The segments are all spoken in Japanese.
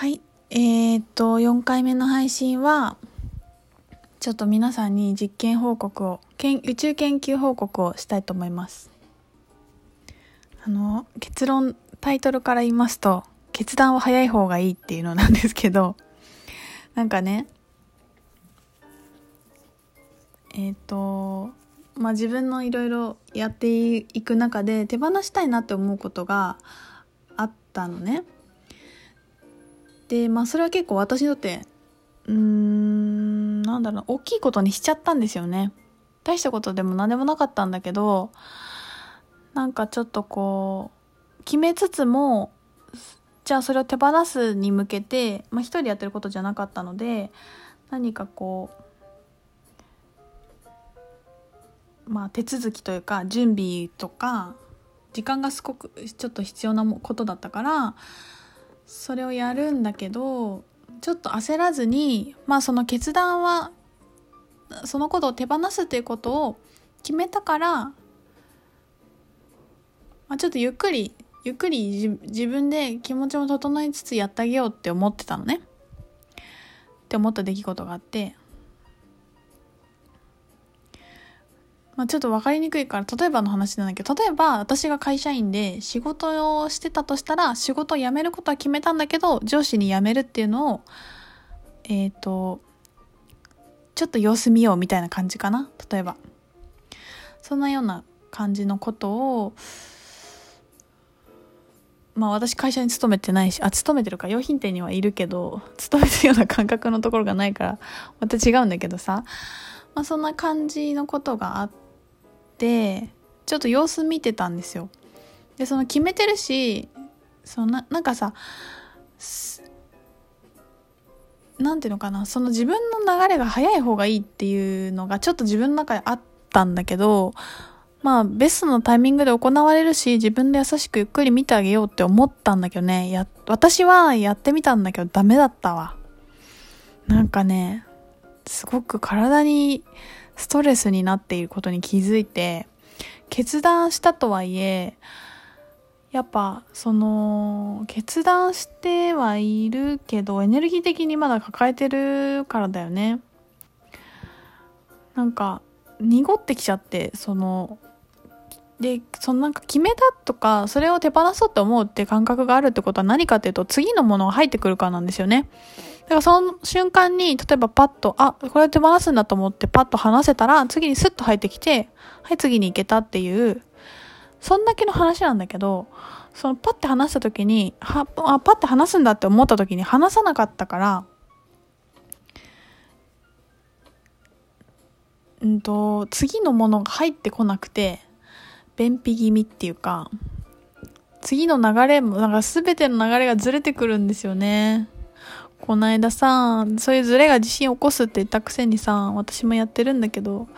はい。えー、っと、4回目の配信は、ちょっと皆さんに実験報告を、けん宇宙研究報告をしたいと思います。あの、結論、タイトルから言いますと、決断は早い方がいいっていうのなんですけど、なんかね、えーっと、まあ、自分のいろいろやっていく中で手放したいなって思うことがあったのね。で、まあそれは結構私にとって、うーん、なんだろう、大きいことにしちゃったんですよね。大したことでも何でもなかったんだけど、なんかちょっとこう、決めつつも、じゃあそれを手放すに向けて、まあ一人やってることじゃなかったので、何かこう、まあ手続きというか準備とか時間がすごくちょっと必要なことだったからそれをやるんだけどちょっと焦らずにまあその決断はそのことを手放すということを決めたから、まあ、ちょっとゆっくりゆっくり自分で気持ちも整えつつやってあげようって思ってたのね。って思った出来事があってまあ、ちょっと分かりにくいから例えばの話なんだけど例えば私が会社員で仕事をしてたとしたら仕事を辞めることは決めたんだけど上司に辞めるっていうのをえっ、ー、とちょっと様子見ようみたいな感じかな。例えば。そんなような感じのことをまあ私会社に勤めてないしあ勤めてるか用品店にはいるけど勤めてるような感覚のところがないからまた違うんだけどさ。まあ、そんな感じのことがあってちょっと様子見てたんですよ。でその決めてるしそのなんかさなんていうのかなその自分の流れが早い方がいいっていうのがちょっと自分の中であったんだけどまあベストのタイミングで行われるし自分で優しくゆっくり見てあげようって思ったんだけどねや私はやってみたんだけどダメだったわ。なんかねすごく体にストレスになっていることに気づいて決断したとはいえやっぱその決断してはいるけどエネルギー的にまだ抱えてるからだよね。なんか濁ってきちゃってそのでそのなんか決めたとかそれを手放そうって思うって感覚があるってことは何かっていうと次のものが入ってくるからなんですよね。だからその瞬間に、例えばパッと、あ、これ手放すんだと思ってパッと離せたら、次にスッと入ってきて、はい、次に行けたっていう、そんだけの話なんだけど、そのパッて話した時に、は、あ、パッて話すんだって思った時に話さなかったから、うんと、次のものが入ってこなくて、便秘気味っていうか、次の流れも、なんか全ての流れがずれてくるんですよね。この間さ、そういうズレが地震起こすって言ったくせにさ、私もやってるんだけど、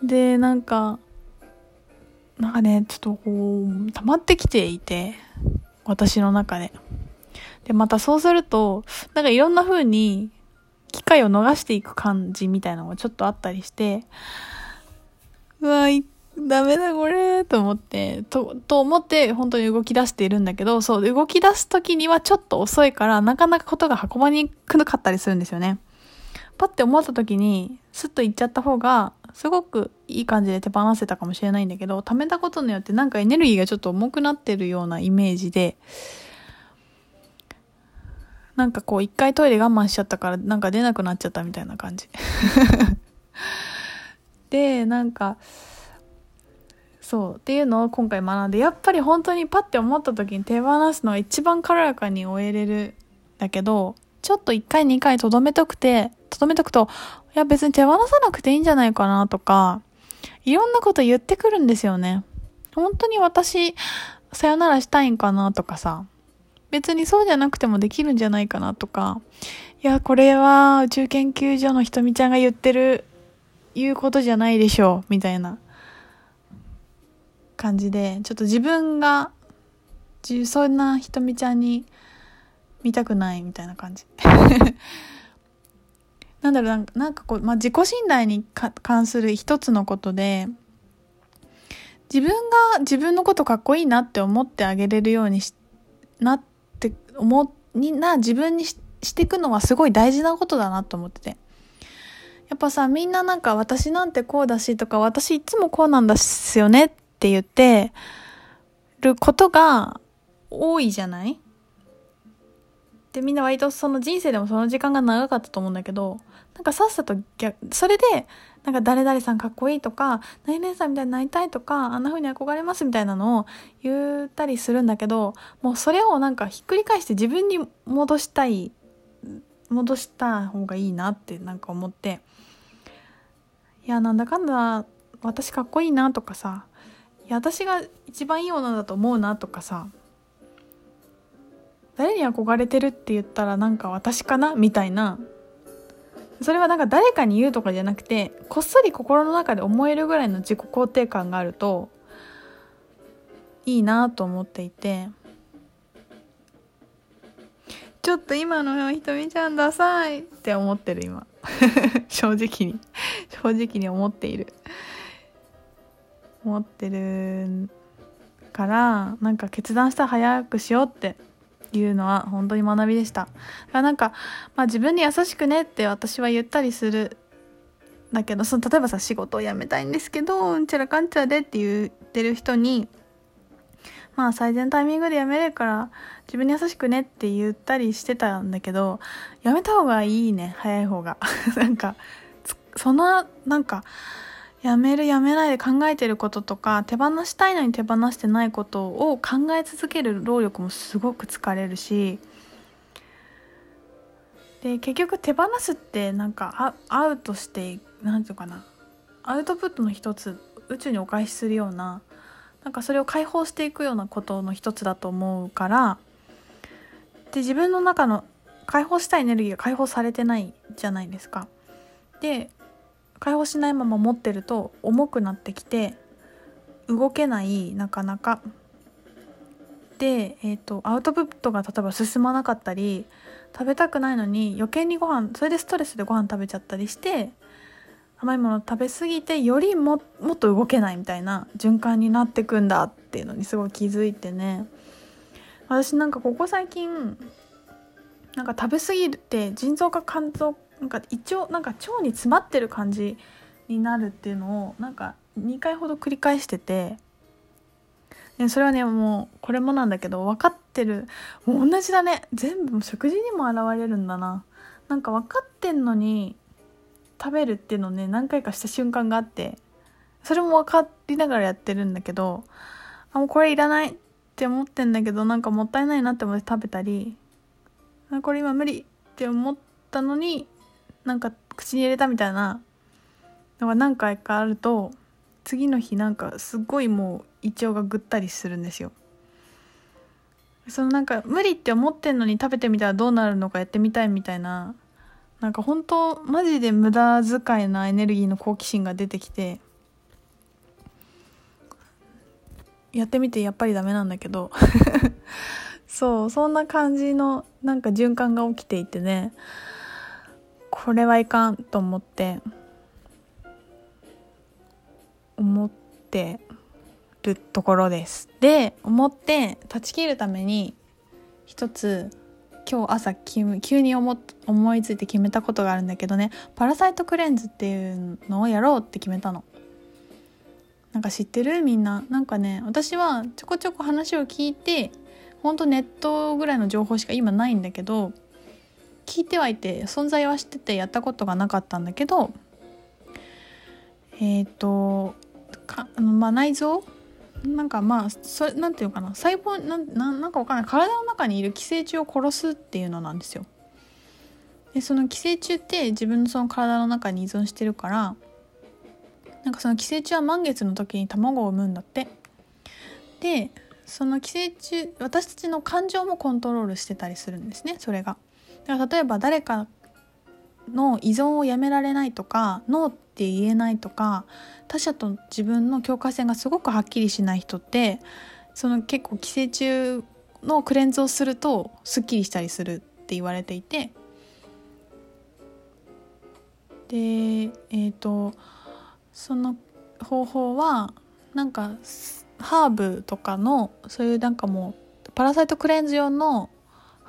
で、なんか、なんかね、ちょっとこう、溜まってきていて、私の中で。で、またそうすると、なんかいろんな風に、機会を逃していく感じみたいなのがちょっとあったりして、うわ、ダメだこれと思って、と、と思って本当に動き出しているんだけど、そう、動き出す時にはちょっと遅いから、なかなかことが運ばにくなかったりするんですよね。パッて思った時に、スッと行っちゃった方が、すごくいい感じで手放せたかもしれないんだけど、貯めたことによってなんかエネルギーがちょっと重くなってるようなイメージで、なんかこう一回トイレ我慢しちゃったからなんか出なくなっちゃったみたいな感じ。で、なんか、そうっていうのを今回学んでやっぱり本当にパッて思った時に手放すのは一番軽やかに終えれるだけどちょっと1回2回とどめとくてとどめとくといや別に手放さなくていいんじゃないかなとかいろんなこと言ってくるんですよね。本当に私さよならしたいんかなとかさ。別にそうじゃなくてもできるんじゃないかなとか。いやこれは宇宙研究所のひとみちゃんが言ってる言うことじゃないでしょう。みたいな。感じでちょっと自分がそんなひとみちゃんに見たくないみたいな感じ なんだろうなんかこう、まあ、自己信頼に関する一つのことで自分が自分のことかっこいいなって思ってあげれるようになって思にな自分にしていくのはすごい大事なことだなと思ってて。やっぱさ、みんななんか私なんてこうだしとか、私いつもこうなんですよねっって言ってることが多いじゃない？で、みんな割とその人生でもその時間が長かったと思うんだけど、なんかさっさと逆、それで、なんか誰々さんかっこいいとか、何々さんみたいになりたいとか、あんな風に憧れますみたいなのを言ったりするんだけど、もうそれをなんかひっくり返して自分に戻したい、戻した方がいいなってなんか思って、いや、なんだかんだ私かっこいいなとかさ、や、私が一番いいものだと思うなとかさ、誰に憧れてるって言ったらなんか私かなみたいな。それはなんか誰かに言うとかじゃなくてこっそり心の中で思えるぐらいの自己肯定感があるといいなと思っていて。ちょっと今のひとみちゃんダサいって思ってる今。正直に。正直に思っている。思ってるからなんか決断したら早くしようっていうのは本当に学びでした。だからなんか、まあ、自分に優しくねって私は言ったりするだけどその例えばさ仕事を辞めたいんですけどうんちゃらかんちゃらでって言ってる人にまあ最善タイミングで辞めれるから自分に優しくねって言ったりしてたんだけど辞めた方がいいね早い方が なんかそのなんかやめるやめないで考えてることとか手放したいのに手放してないことを考え続ける労力もすごく疲れるしで結局手放すってなんかアウトして何て言うかなアウトプットの一つ宇宙にお返しするようななんかそれを解放していくようなことの一つだと思うからで自分の中の解放したいエネルギーが解放されてないじゃないですか。で解放しないまま持ってると重くなってきて動けないなかなか。で、えーと、アウトプットが例えば進まなかったり食べたくないのに余計にご飯それでストレスでご飯食べちゃったりして甘いもの食べ過ぎてよりももっと動けないみたいな循環になってくんだっていうのにすごい気づいてね私なんかここ最近なんか食べ過ぎて腎臓か肝臓なんか一応なんか腸に詰まってる感じになるっていうのをなんか2回ほど繰り返しててでそれはねもうこれもなんだけど分かってるもう同じだね。全部食事にも現れるんだな。なんか分かってんのに食べるっていうのをね何回かした瞬間があってそれも分かりながらやってるんだけどあもうこれいらないって思ってんだけどなんかもったいないなって思って食べたりこれ今無理って思ったのになんか口に入れたみたいなのが何回かあると次の日なんかすっごいもう胃腸がぐったりするんですよ。そのなんか無理って思ってんのに食べてみたらどうなるのかやってみたいみたいななんか本当マジで無駄遣いなエネルギーの好奇心が出てきてやってみてやっぱりダメなんだけど。そうそんな感じのなんか循環が起きていてね。これはいかんと思って思ってるところです。で思って断ち切るために一つ今日朝急に思思いついて決めたことがあるんだけどね。パラサイトクレンズっていうのをやろうって決めたの。なんか知ってる？みんな。なんかね私はちょこちょこ話を聞いてほんとネットぐらいの情報しか今ないんだけど聞いてはいて存在は知っててやったことがなかったんだけどえっ、ー、とかあのまあ内臓？なんかまあそれなんていうかな？細胞なんなんかわかんない体の中にいる寄生虫を殺すっていうのなんですよ。でその寄生虫って自分のその体の中に依存してるからなんかその寄生虫は満月の時に卵を産むんだって。でその寄生虫私たちの感情もコントロールしてたりするんですねそれが。だから例えば誰かの依存をやめられないとかノーって言えないとか他者と自分の境界線がすごくはっきりしない人ってその結構寄生虫のクレンズをするとすっきりしたりするって言われていて。でえっ、ー、とその方法はなんかハーブとかのそういうなんかもうパラサイトクレンズ用の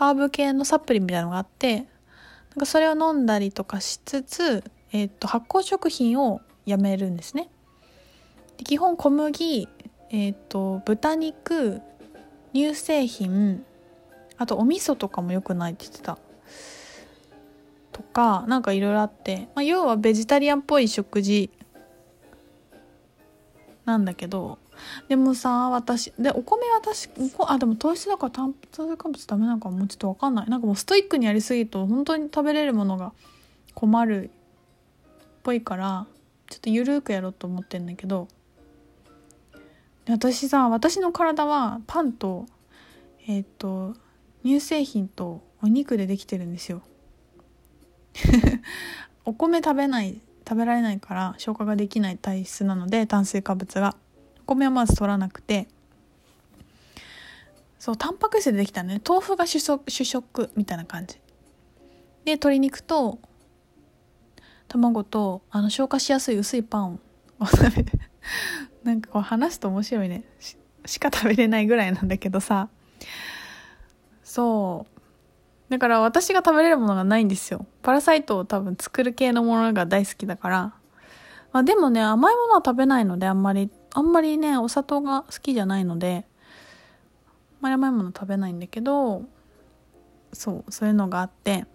ハーブ系のサプリみたいなのがあってなんかそれを飲んだりとかしつつ、えー、と発酵食品をやめるんですね。で基本小麦、えー、と豚肉乳製品あとお味噌とかも良くないって言ってた。とかなんかいろいろあって、まあ、要はベジタリアンっぽい食事なんだけどでもさ私でお米私あでも糖質だから炭水化物ダメなのかも。うちょっと分かんない。なんかもうストイックにやりすぎると本当に食べれるものが困るっぽいからちょっとゆるくやろうと思ってんだけど。私さ私の体はパンとえっ、ー、と乳製品とお肉でできてるんですよ。お米食べない食べられないから消化ができない体質なので炭水化物が。米はまず取らなくて。そうタンパク質でできたね。豆腐が主食主食みたいな感じ。で鶏肉と卵とあの消化しやすい薄いパンを食べる なんかこう話すと面白いね。しか食べれないぐらいなんだけどさ。そう。だから私が食べれるものがないんですよ。パラサイトを多分作る系のものが大好きだから。まあでもね、甘いものは食べないのであんまり、あんまりね、お砂糖が好きじゃないので、あんまり甘いもの食べないんだけど、そう、そういうのがあって、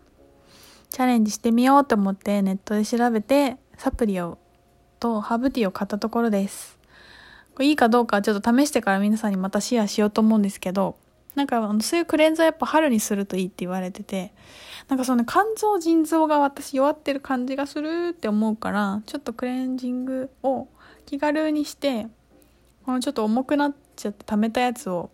チャレンジしてみようと思ってネットで調べて、サプリを、とハーブティーを買ったところです。これいいかどうかちょっと試してから皆さんにまたシェアしようと思うんですけど、なんかそういうクレンザーやっぱ春にするといいって言われてて、なんかその、ね、肝臓、腎臓が私弱ってる感じがするって思うから、ちょっとクレンジングを気軽にして、このちょっと重くなっちゃって溜めたやつを